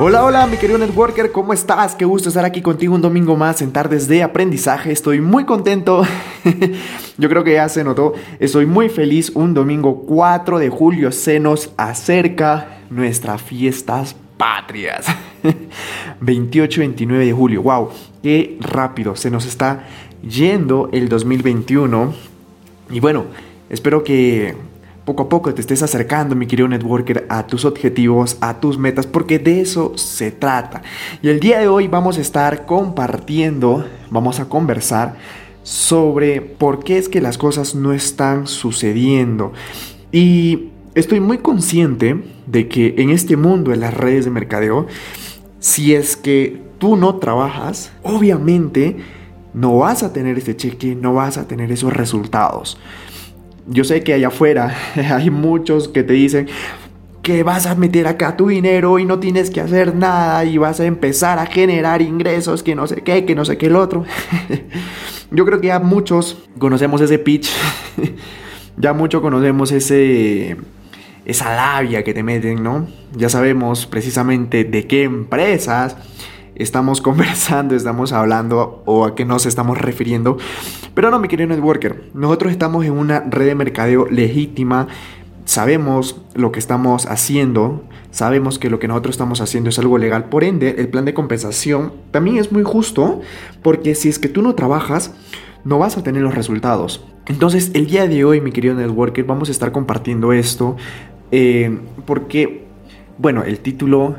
Hola, hola, mi querido networker, ¿cómo estás? Qué gusto estar aquí contigo un domingo más en tardes de aprendizaje. Estoy muy contento. Yo creo que ya se notó. Estoy muy feliz. Un domingo 4 de julio se nos acerca nuestras fiestas patrias. 28-29 de julio. Wow, qué rápido se nos está yendo el 2021. Y bueno, espero que poco a poco te estés acercando, mi querido networker, a tus objetivos, a tus metas, porque de eso se trata. Y el día de hoy vamos a estar compartiendo, vamos a conversar sobre por qué es que las cosas no están sucediendo. Y estoy muy consciente de que en este mundo de las redes de mercadeo, si es que tú no trabajas, obviamente no vas a tener ese cheque, no vas a tener esos resultados. Yo sé que allá afuera hay muchos que te dicen que vas a meter acá tu dinero y no tienes que hacer nada y vas a empezar a generar ingresos, que no sé qué, que no sé qué el otro. Yo creo que ya muchos conocemos ese pitch, ya muchos conocemos ese esa labia que te meten, ¿no? Ya sabemos precisamente de qué empresas estamos conversando, estamos hablando o a qué nos estamos refiriendo. Pero no, mi querido networker, nosotros estamos en una red de mercadeo legítima, sabemos lo que estamos haciendo, sabemos que lo que nosotros estamos haciendo es algo legal, por ende, el plan de compensación también es muy justo, porque si es que tú no trabajas, no vas a tener los resultados. Entonces, el día de hoy, mi querido networker, vamos a estar compartiendo esto, eh, porque, bueno, el título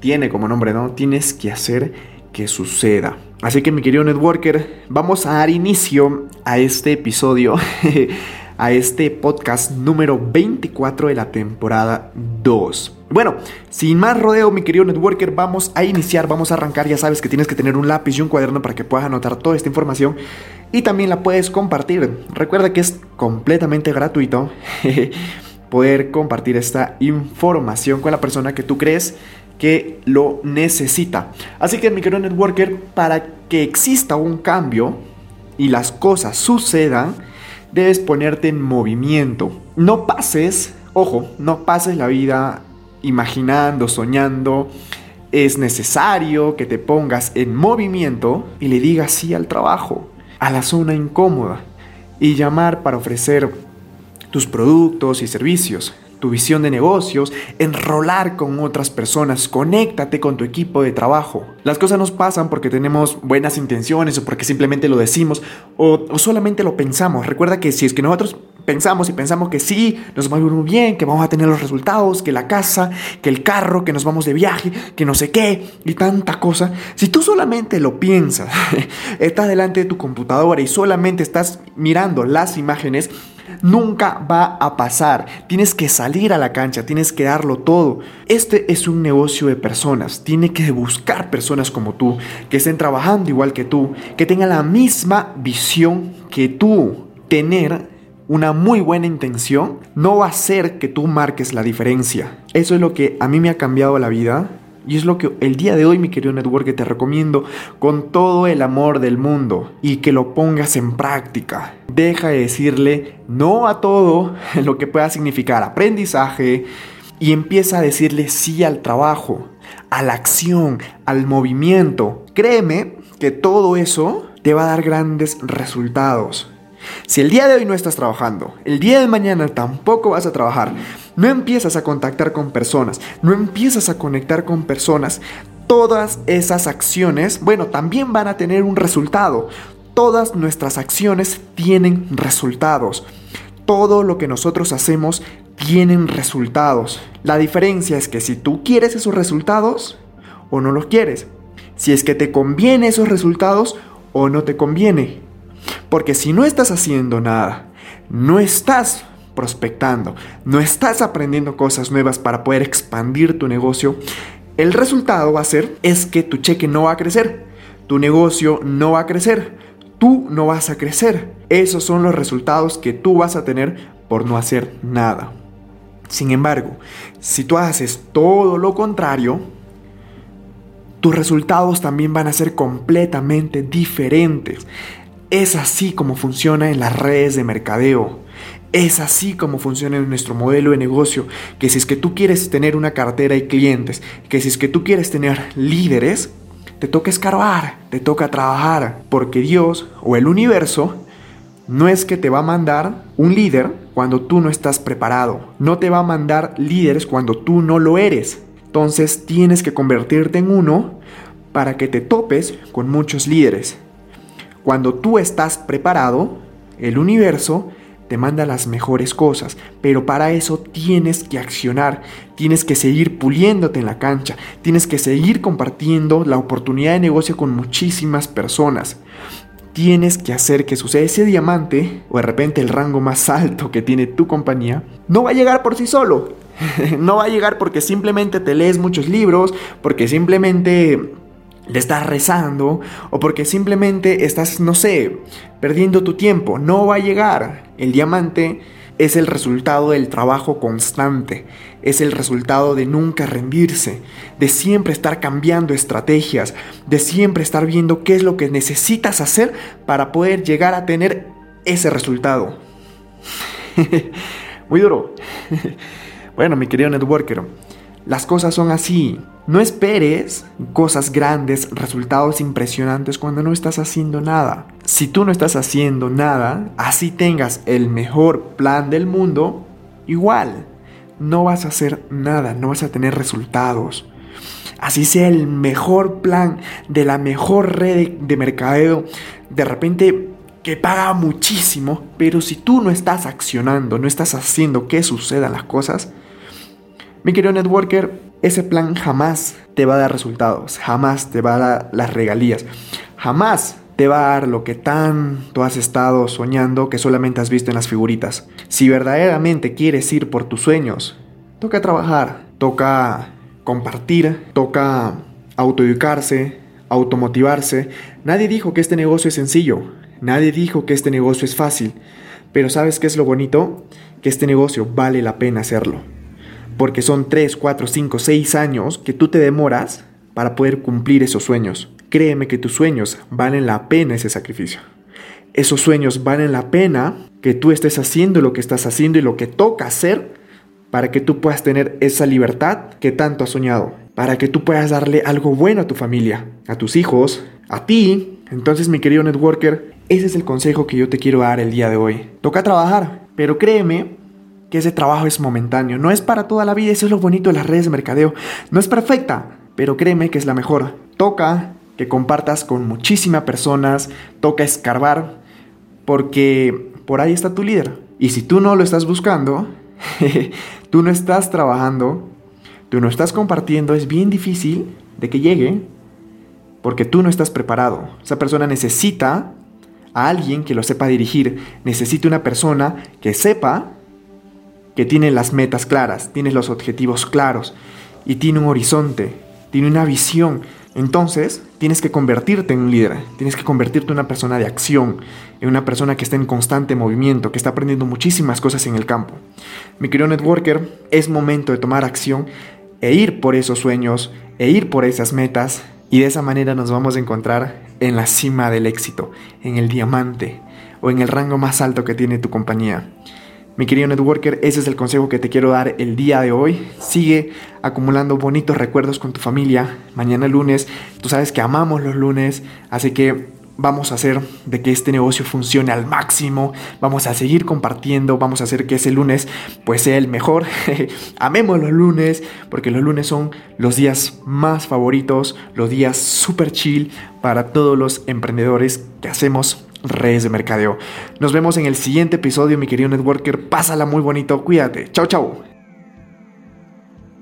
tiene como nombre, ¿no? Tienes que hacer que suceda. Así que mi querido networker, vamos a dar inicio a este episodio, a este podcast número 24 de la temporada 2. Bueno, sin más rodeo, mi querido networker, vamos a iniciar, vamos a arrancar. Ya sabes que tienes que tener un lápiz y un cuaderno para que puedas anotar toda esta información y también la puedes compartir. Recuerda que es completamente gratuito poder compartir esta información con la persona que tú crees que lo necesita. Así que mi networker, para que exista un cambio y las cosas sucedan, debes ponerte en movimiento. No pases, ojo, no pases la vida imaginando, soñando. Es necesario que te pongas en movimiento y le digas sí al trabajo, a la zona incómoda y llamar para ofrecer tus productos y servicios tu visión de negocios, enrolar con otras personas, conéctate con tu equipo de trabajo. Las cosas nos pasan porque tenemos buenas intenciones o porque simplemente lo decimos o, solamente lo pensamos. Recuerda que si es que nosotros pensamos y pensamos que sí, nos va a ir muy bien, que vamos a tener los resultados, que la casa, que el carro, que nos vamos de viaje, que no sé qué y tanta cosa. Si tú solamente lo piensas, estás delante de tu computadora y solamente estás mirando las imágenes, nunca va a pasar. Tienes que salir a la cancha, tienes que darlo todo. Este es un negocio de personas. Tiene que buscar personas como tú, que estén trabajando igual que tú, que tengan la misma visión que tú. Tener una muy buena intención no va a hacer que tú marques la diferencia. Eso es lo que a mí me ha cambiado la vida y es lo que el día de hoy, mi querido network, te recomiendo con todo el amor del mundo y que lo pongas en práctica. Deja de decirle no a todo lo que pueda significar aprendizaje y empieza a decirle sí al trabajo, a la acción, al movimiento. Créeme que todo eso te va a dar grandes resultados. Si el día de hoy no estás trabajando, el día de mañana tampoco vas a trabajar, no empiezas a contactar con personas, no empiezas a conectar con personas, todas esas acciones, bueno, también van a tener un resultado. Todas nuestras acciones tienen resultados. Todo lo que nosotros hacemos tienen resultados. La diferencia es que si tú quieres esos resultados o no los quieres. Si es que te conviene esos resultados o no te conviene. Porque si no estás haciendo nada, no estás prospectando, no estás aprendiendo cosas nuevas para poder expandir tu negocio, el resultado va a ser es que tu cheque no va a crecer, tu negocio no va a crecer, tú no vas a crecer. Esos son los resultados que tú vas a tener por no hacer nada. Sin embargo, si tú haces todo lo contrario, tus resultados también van a ser completamente diferentes. Es así como funciona en las redes de mercadeo. Es así como funciona en nuestro modelo de negocio, que si es que tú quieres tener una cartera de clientes, que si es que tú quieres tener líderes, te toca escarbar, te toca trabajar, porque Dios o el universo no es que te va a mandar un líder cuando tú no estás preparado, no te va a mandar líderes cuando tú no lo eres. Entonces tienes que convertirte en uno para que te topes con muchos líderes. Cuando tú estás preparado, el universo te manda las mejores cosas, pero para eso tienes que accionar, tienes que seguir puliéndote en la cancha, tienes que seguir compartiendo la oportunidad de negocio con muchísimas personas. Tienes que hacer que suceda ese diamante, o de repente el rango más alto que tiene tu compañía, no va a llegar por sí solo. no va a llegar porque simplemente te lees muchos libros, porque simplemente le estás rezando o porque simplemente estás, no sé, perdiendo tu tiempo. No va a llegar. El diamante es el resultado del trabajo constante, es el resultado de nunca rendirse, de siempre estar cambiando estrategias, de siempre estar viendo qué es lo que necesitas hacer para poder llegar a tener ese resultado. Muy duro. bueno, mi querido networker, las cosas son así. No esperes cosas grandes, resultados impresionantes cuando no estás haciendo nada. Si tú no estás haciendo nada, así tengas el mejor plan del mundo, igual no vas a hacer nada, no vas a tener resultados. Así sea el mejor plan de la mejor red de mercadeo, de repente que paga muchísimo, pero si tú no estás accionando, no estás haciendo que sucedan las cosas, mi querido networker, ese plan jamás te va a dar resultados, jamás te va a dar las regalías, jamás te va a dar lo que tanto has estado soñando que solamente has visto en las figuritas. Si verdaderamente quieres ir por tus sueños, toca trabajar, toca compartir, toca autoeducarse, automotivarse. Nadie dijo que este negocio es sencillo, nadie dijo que este negocio es fácil, pero ¿sabes qué es lo bonito? Que este negocio vale la pena hacerlo porque son 3, 4, 5, 6 años que tú te demoras para poder cumplir esos sueños. Créeme que tus sueños valen la pena ese sacrificio. Esos sueños valen la pena que tú estés haciendo lo que estás haciendo y lo que toca hacer para que tú puedas tener esa libertad que tanto has soñado, para que tú puedas darle algo bueno a tu familia, a tus hijos, a ti. Entonces, mi querido networker, ese es el consejo que yo te quiero dar el día de hoy. Toca trabajar, pero créeme que ese trabajo es momentáneo, no es para toda la vida, eso es lo bonito de las redes de mercadeo. No es perfecta, pero créeme que es la mejor. Toca que compartas con muchísimas personas, toca escarbar, porque por ahí está tu líder. Y si tú no lo estás buscando, tú no estás trabajando, tú no estás compartiendo, es bien difícil de que llegue, porque tú no estás preparado. Esa persona necesita a alguien que lo sepa dirigir, necesita una persona que sepa que tiene las metas claras, tiene los objetivos claros y tiene un horizonte, tiene una visión. Entonces, tienes que convertirte en un líder, tienes que convertirte en una persona de acción, en una persona que está en constante movimiento, que está aprendiendo muchísimas cosas en el campo. Mi querido networker, es momento de tomar acción e ir por esos sueños, e ir por esas metas, y de esa manera nos vamos a encontrar en la cima del éxito, en el diamante o en el rango más alto que tiene tu compañía. Mi querido networker, ese es el consejo que te quiero dar el día de hoy. Sigue acumulando bonitos recuerdos con tu familia. Mañana lunes, tú sabes que amamos los lunes, así que vamos a hacer de que este negocio funcione al máximo. Vamos a seguir compartiendo, vamos a hacer que ese lunes pues sea el mejor. Amemos los lunes, porque los lunes son los días más favoritos, los días super chill para todos los emprendedores que hacemos redes de mercadeo. Nos vemos en el siguiente episodio, mi querido networker. Pásala muy bonito, cuídate. Chao, chao.